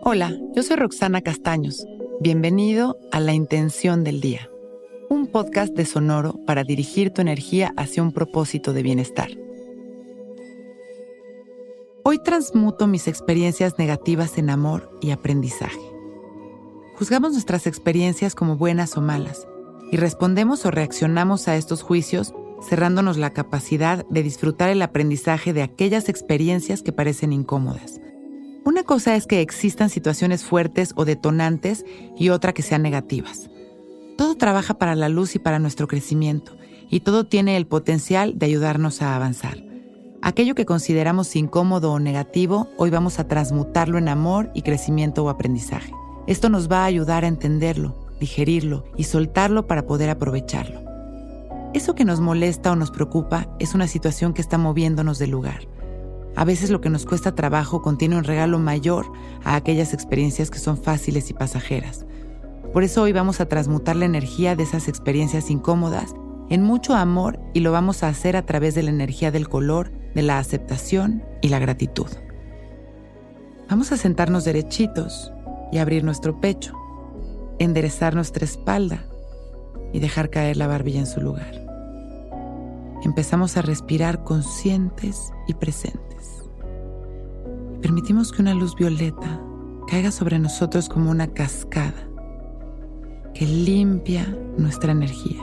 Hola, yo soy Roxana Castaños. Bienvenido a La Intención del Día, un podcast de Sonoro para dirigir tu energía hacia un propósito de bienestar. Hoy transmuto mis experiencias negativas en amor y aprendizaje. Juzgamos nuestras experiencias como buenas o malas y respondemos o reaccionamos a estos juicios cerrándonos la capacidad de disfrutar el aprendizaje de aquellas experiencias que parecen incómodas una cosa es que existan situaciones fuertes o detonantes y otra que sean negativas. Todo trabaja para la luz y para nuestro crecimiento, y todo tiene el potencial de ayudarnos a avanzar. Aquello que consideramos incómodo o negativo, hoy vamos a transmutarlo en amor y crecimiento o aprendizaje. Esto nos va a ayudar a entenderlo, digerirlo y soltarlo para poder aprovecharlo. Eso que nos molesta o nos preocupa es una situación que está moviéndonos del lugar a veces lo que nos cuesta trabajo contiene un regalo mayor a aquellas experiencias que son fáciles y pasajeras. Por eso hoy vamos a transmutar la energía de esas experiencias incómodas en mucho amor y lo vamos a hacer a través de la energía del color, de la aceptación y la gratitud. Vamos a sentarnos derechitos y abrir nuestro pecho, enderezar nuestra espalda y dejar caer la barbilla en su lugar. Empezamos a respirar conscientes y presentes. Permitimos que una luz violeta caiga sobre nosotros como una cascada que limpia nuestra energía.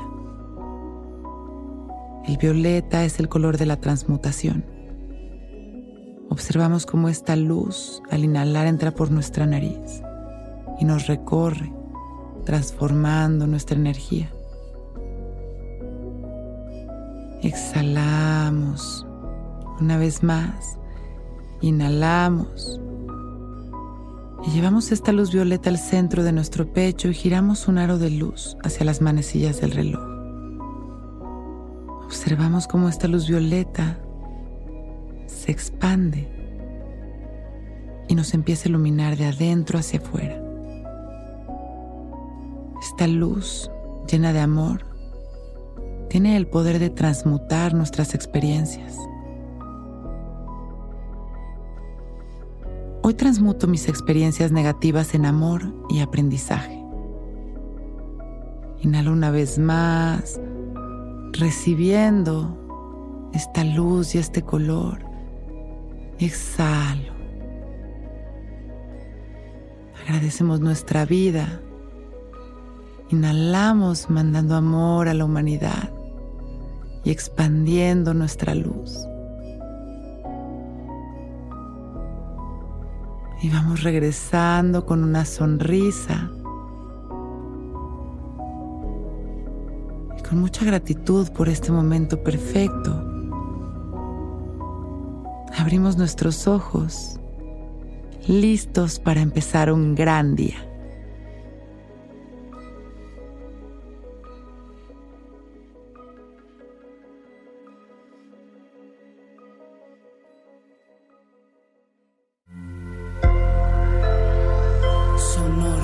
El violeta es el color de la transmutación. Observamos cómo esta luz al inhalar entra por nuestra nariz y nos recorre, transformando nuestra energía. Exhalamos una vez más Inhalamos. Y llevamos esta luz violeta al centro de nuestro pecho y giramos un aro de luz hacia las manecillas del reloj. Observamos cómo esta luz violeta se expande y nos empieza a iluminar de adentro hacia afuera. Esta luz llena de amor tiene el poder de transmutar nuestras experiencias Hoy transmuto mis experiencias negativas en amor y aprendizaje. Inhalo una vez más, recibiendo esta luz y este color. Exhalo. Agradecemos nuestra vida. Inhalamos mandando amor a la humanidad y expandiendo nuestra luz. Y vamos regresando con una sonrisa. Y con mucha gratitud por este momento perfecto. Abrimos nuestros ojos, listos para empezar un gran día. no, no.